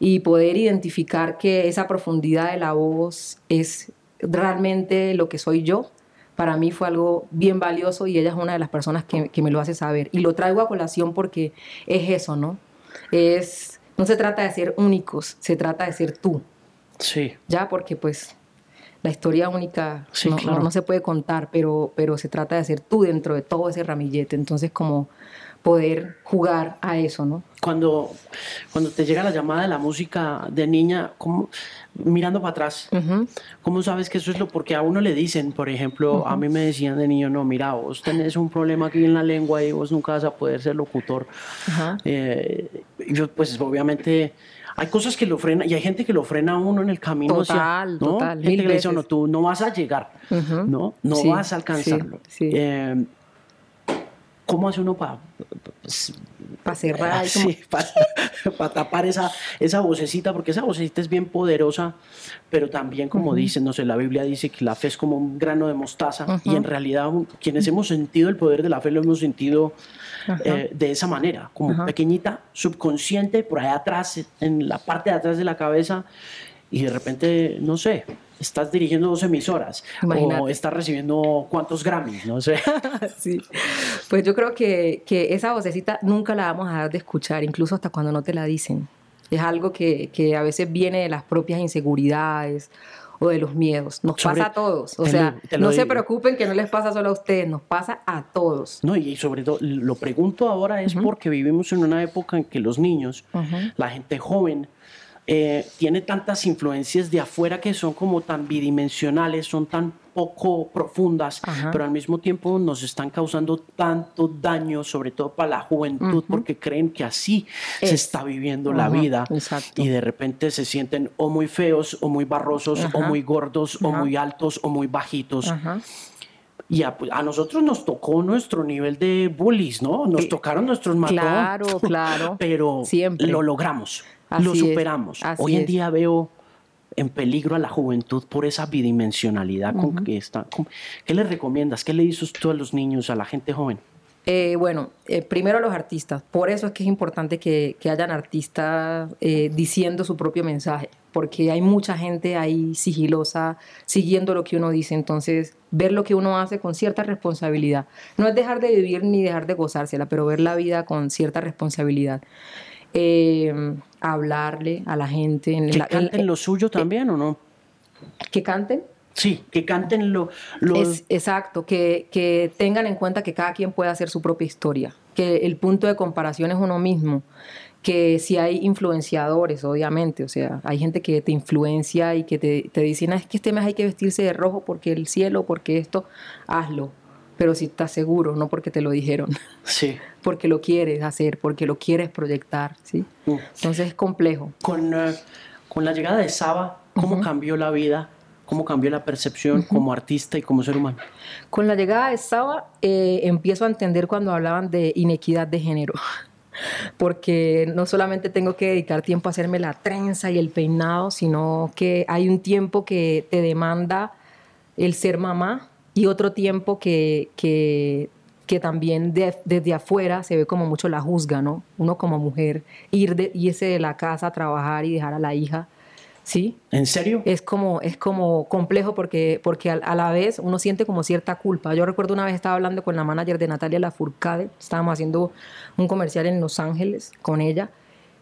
y poder identificar que esa profundidad de la voz es realmente lo que soy yo, para mí fue algo bien valioso y ella es una de las personas que, que me lo hace saber. Y lo traigo a colación porque es eso, ¿no? Es, no se trata de ser únicos, se trata de ser tú. Sí. Ya, porque pues la historia única Sí, no, claro. no- no se puede contar, pero, pero se trata de ser tú dentro de todo ese ramillete. Entonces, como poder jugar a eso, ¿no? Cuando, cuando te llega la llamada de la música de niña, ¿cómo- mirando para atrás, Ujú. ¿cómo sabes que eso es lo? Porque a uno le dicen, por ejemplo, a mí me decían de niño, no, mira, vos tenés un problema aquí en la lengua y vos nunca vas a poder ser locutor. Ajá. Eh, y yo, pues obviamente hay cosas que lo frenan y hay gente que lo frena a uno en el camino. hacia- Total, ¿no? total, Gente mil que le dice, veces. no, tú no vas a llegar. ¿no? No Sí, vas a alcanzarlo. sí, sí. Eh, ¿Cómo hace uno para Para cerrar. como- para tapar esa, esa vocecita? Porque esa vocecita es bien poderosa, pero también, como dice, no sé, la Biblia dice que la fe es como un grano de mostaza y en realidad quienes hemos sentido el poder de la fe lo hemos sentido eh, de esa manera, como pequeñita, subconsciente, por allá atrás, en la parte de atrás de la cabeza, y de repente, no sé, estás dirigiendo dos emisoras o Imagínate. estás recibiendo cuántos Grammys, no sé. Sí. Pues yo creo que, que esa vocecita nunca la vamos a dejar de escuchar, incluso hasta cuando no te la dicen. Es algo que, que a veces viene de las propias inseguridades o de los miedos. Nos Sobre- pasa a todos. O sea, lo- lo no se digo. preocupen que no les pasa solo a ustedes, nos pasa a todos. No, y sobre todo, lo pregunto ahora es porque vivimos en una época en que los niños, Ujú. la gente joven, eh, tiene tantas influencias de afuera que son como tan bidimensionales, son tan poco profundas, Ajá. pero al mismo tiempo nos están causando tanto daño, sobre todo para la juventud, porque creen que así se Es. está viviendo la vida exacto. y de repente se sienten o muy feos, o muy barrosos, o muy gordos, o muy altos, o muy bajitos. Ajá. Y a, pues, a nosotros nos tocó nuestro nivel de bullies, ¿no? Nos Sí. tocaron nuestros matón. Claro, claro. Pero Siempre. lo logramos, Así lo superamos. Hoy en es. día veo en peligro a la juventud por esa bidimensionalidad con que está. con- ¿Qué le recomiendas? ¿Qué le dices tú a los niños, a la gente joven? Eh, bueno, eh, primero los artistas. Por eso es que es importante que, que hayan artistas eh, diciendo su propio mensaje, porque hay mucha gente ahí sigilosa siguiendo lo que uno dice. Entonces, ver lo que uno hace con cierta responsabilidad. No es dejar de vivir ni dejar de gozársela, pero ver la vida con cierta responsabilidad. Eh, hablarle a la gente. En ¿Que la- en- canten lo suyo también o no? que canten. Sí, que canten lo... lo- Es, exacto, que, que tengan en cuenta que cada quien puede hacer su propia historia, que el punto de comparación es uno mismo, que si hay influenciadores, obviamente, o sea, hay gente que te influencia y que te, te dicen, "Ah, es que este mes hay que vestirse de rojo porque el cielo, porque esto, hazlo, pero si estás seguro, no porque te lo dijeron, Sí. porque lo quieres hacer, porque lo quieres proyectar, ¿sí? Entonces es complejo. Con, eh, con la llegada de Saba, ¿cómo cambió la vida? ¿Cómo cambió la percepción como artista y como ser humano? Con la llegada de Saba, eh, empiezo a entender cuando hablaban de inequidad de género. Porque no solamente tengo que dedicar tiempo a hacerme la trenza y el peinado, sino que hay un tiempo que te demanda el ser mamá y otro tiempo que, que, que también de- desde afuera se ve como mucho la juzga, ¿no? Uno como mujer, ir de, irse de la casa a trabajar y dejar a la hija, ¿sí? ¿En serio? es como, es como complejo porque, porque a, a la vez uno siente como cierta culpa. Yo recuerdo una vez estaba hablando con la manager de Natalia Lafourcade, estábamos haciendo un comercial en Los Ángeles con ella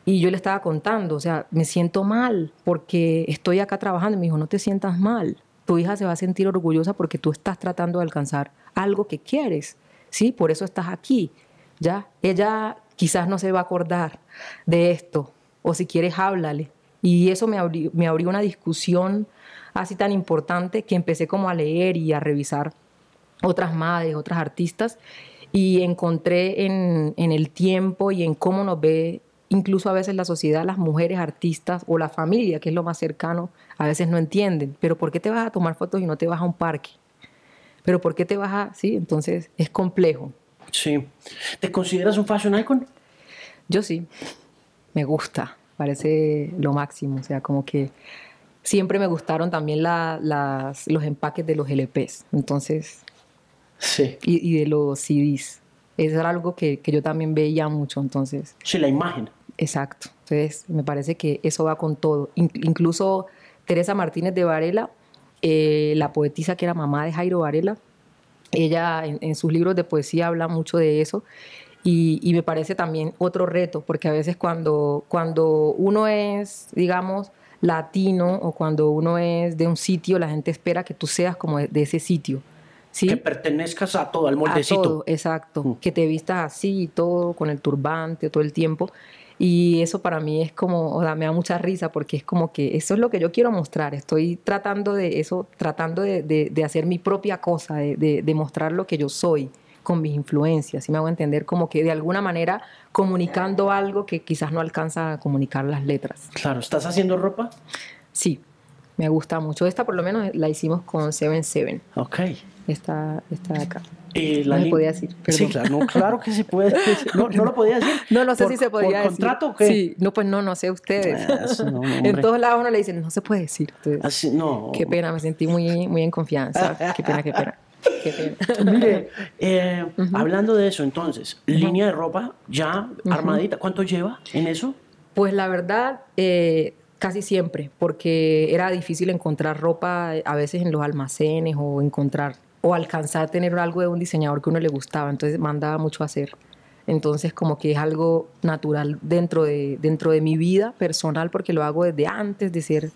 y yo le estaba contando, o sea, me siento mal porque estoy acá trabajando y me dijo, no te sientas mal, tu hija se va a sentir orgullosa porque tú estás tratando de alcanzar algo que quieres, ¿sí? Por eso estás aquí, ¿ya? Ella quizás no se va a acordar de esto o si quieres háblale. Y eso me abrió, una discusión así tan importante que empecé como a leer y a revisar otras madres, otras artistas, y encontré en, en el tiempo y en cómo nos ve incluso a veces la sociedad, las mujeres artistas o la familia, que es lo más cercano, a veces no entienden, pero ¿por qué te vas a tomar fotos y no te vas a un parque? ¿Pero por qué te vas a...? Sí, entonces es complejo. Sí. ¿Te consideras un fashion icon? Yo sí, me gusta. parece lo máximo, o sea, como que siempre me gustaron también la, las, los empaques de los LPs, entonces, Sí. y, y de los CDs. Eso era algo que, que yo también veía mucho, entonces, Sí, la imagen. Exacto. Entonces, me parece que eso va con todo. In- incluso Teresa Martínez de Varela, eh, la poetisa que era mamá de Jairo Varela, ella en, en sus libros de poesía habla mucho de eso y, y me parece también otro reto, porque a veces cuando, cuando uno es, digamos, latino o cuando uno es de un sitio, la gente espera que tú seas como de, de ese sitio. ¿sí? Que pertenezcas a todo, al A moldecito. todo, exacto. Mm. Que te vistas así y todo, con el turbante todo el tiempo. Y eso para mí es como, o sea, me da mucha risa porque es como que eso es lo que yo quiero mostrar. Estoy tratando de eso, tratando de, de- de hacer mi propia cosa, de, de- de mostrar lo que yo soy con mis influencias. Si me hago entender, como que de alguna manera comunicando algo que quizás no alcanza a comunicar las letras. Claro, ¿estás haciendo ropa? Sí, me gusta mucho. Esta por lo menos la hicimos con Seven Seven. Ok. Esta de acá. Eh, No se podía decir, Sí, claro, no, claro que se puede. No, no lo podía decir. No, no sé ¿Por- si se podía ¿Por decir. contrato o qué? Sí, no, pues no, no sé ustedes. Ah, eso no, hombre. en todos lados uno le dicen, no se puede decir. Entonces, Así, no. Qué pena, me sentí muy, muy en confianza. Qué pena, qué pena. Qué pena. Mire, eh, hablando de eso, entonces, línea de ropa ya armadita, ¿cuánto lleva en eso? Pues la verdad, eh, casi siempre, porque era difícil encontrar ropa a veces en los almacenes o encontrar o alcanzar a tener algo de un diseñador que a uno le gustaba, entonces mandaba mucho a hacer. Entonces como que es algo natural dentro de, dentro de mi vida personal porque lo hago desde antes de ser,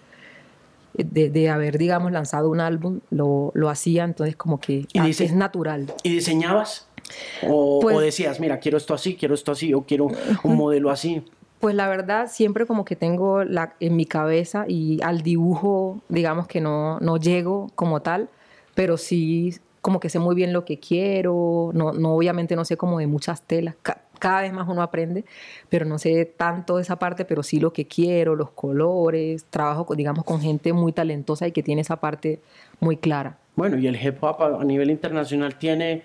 de, de haber, digamos, lanzado un álbum, lo, lo hacía, entonces como que Y dice- es natural. ¿Y diseñabas? O, Pues- o decías, mira, quiero esto así, quiero esto así, o quiero un modelo así. Pues la verdad, siempre como que tengo la, en mi cabeza y al dibujo, digamos que no, no llego como tal, pero sí como que sé muy bien lo que quiero, no, no obviamente no sé como de muchas telas, ca- cada vez más uno aprende, pero no sé tanto de esa parte, pero sí lo que quiero, los colores, trabajo con- digamos con gente muy talentosa y que tiene esa parte muy clara. Bueno, y el hip hop a, nivel internacional tiene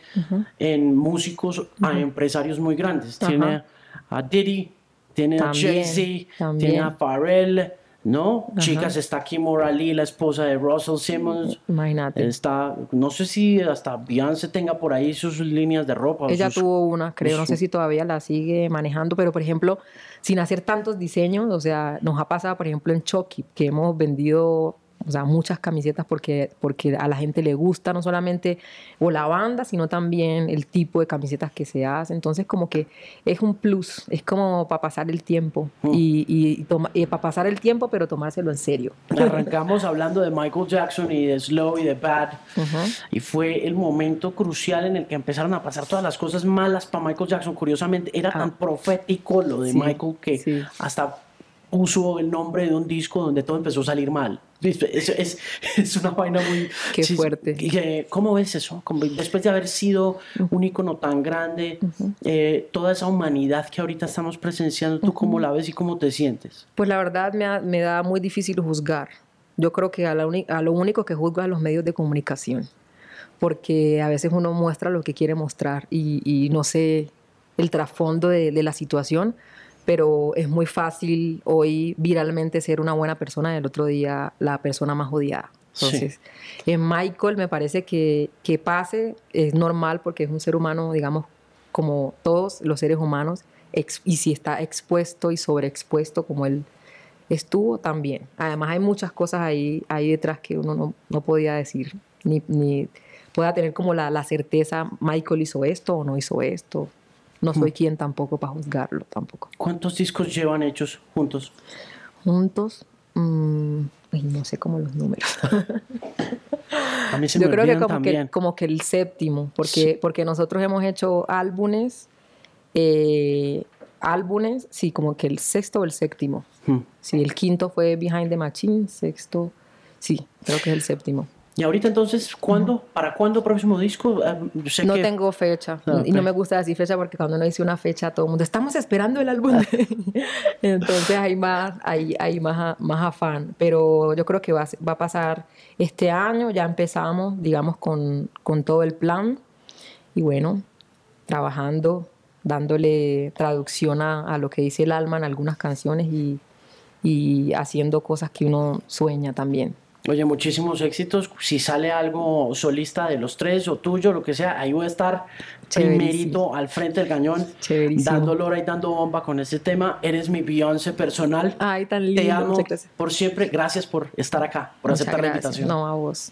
en músicos a empresarios muy grandes. Ajá. Tiene a Diddy, tiene También, a Jay-Z, tiene a Pharrell, ¿no? Ajá. Chicas, está Kim O'Reilly, la esposa de Russell Simmons. Imagínate. Está, no sé si hasta Beyoncé tenga por ahí sus líneas de ropa. Ella sus- tuvo una, creo, no sé si todavía la sigue manejando, pero por ejemplo, sin hacer tantos diseños, o sea, nos ha pasado, por ejemplo, en Chucky, que hemos vendido, o sea, muchas camisetas porque, porque a la gente le gusta no solamente o la banda, sino también el tipo de camisetas que se hace. Entonces, como que es un plus, es como para pasar el tiempo Mm. y, y, toma- y para pasar el tiempo, pero tomárselo en serio. Arrancamos hablando de Michael Jackson y de Slow y de Bad. Y fue el momento crucial en el que empezaron a pasar todas las cosas malas para Michael Jackson. Curiosamente, era Ah. tan profético lo de Sí, Michael que sí. hasta puso el nombre de un disco donde todo empezó a salir mal. Es, es, es- es una vaina muy... Qué sí, fuerte. que- ¿Cómo ves eso? Después de haber sido un ícono tan grande, eh, toda esa humanidad que ahorita estamos presenciando, ¿tú cómo la ves y cómo te sientes? Pues la verdad me, ha- me da muy difícil juzgar. Yo creo que a, la uni- a lo único que juzgo es a los medios de comunicación, porque a veces uno muestra lo que quiere mostrar y, y no sé el trasfondo de, de la situación, pero es muy fácil hoy viralmente ser una buena persona y el otro día la persona más odiada. Sí. Entonces, en Michael me parece que, que pase, es normal porque es un ser humano, digamos, como todos los seres humanos, y si está expuesto y sobreexpuesto como él estuvo también. Además hay muchas cosas ahí, ahí detrás que uno no, no podía decir, ni, ni pueda tener como la, la certeza, Michael hizo esto o no hizo esto. No soy quien tampoco para juzgarlo tampoco. ¿Cuántos discos llevan hechos juntos? Juntos, mm, ay, no sé cómo los números. A mí se Yo me creo que como, que como que el séptimo, porque, Sí. porque nosotros hemos hecho álbumes, eh, álbumes, sí, como que el sexto o el séptimo. Hmm. Sí, el quinto fue Behind the Machine, sexto, sí, creo que es el séptimo. Y ahorita entonces, ¿cuándo? ¿Para cuándo próximo disco? Ah, sé No que- tengo fecha Ah, y no me gusta decir fecha porque cuando uno dice una fecha todo el mundo estamos esperando el álbum. de-". Entonces hay más, hay, hay más, más afán, pero yo creo que va, a se- va a pasar este año, ya empezamos, digamos, con, con todo el plan y bueno, trabajando, dándole traducción a, a lo que dice el alma en algunas canciones y, y haciendo cosas que uno sueña también. Oye, muchísimos éxitos. Si sale algo solista de los tres o tuyo, lo que sea, ahí voy a estar primerito al frente del cañón, dando lora y dando bomba con este tema. Eres mi Beyoncé personal. Ay, tan lindo. Te amo por siempre. Gracias por estar acá, por aceptar la invitación. No, a vos.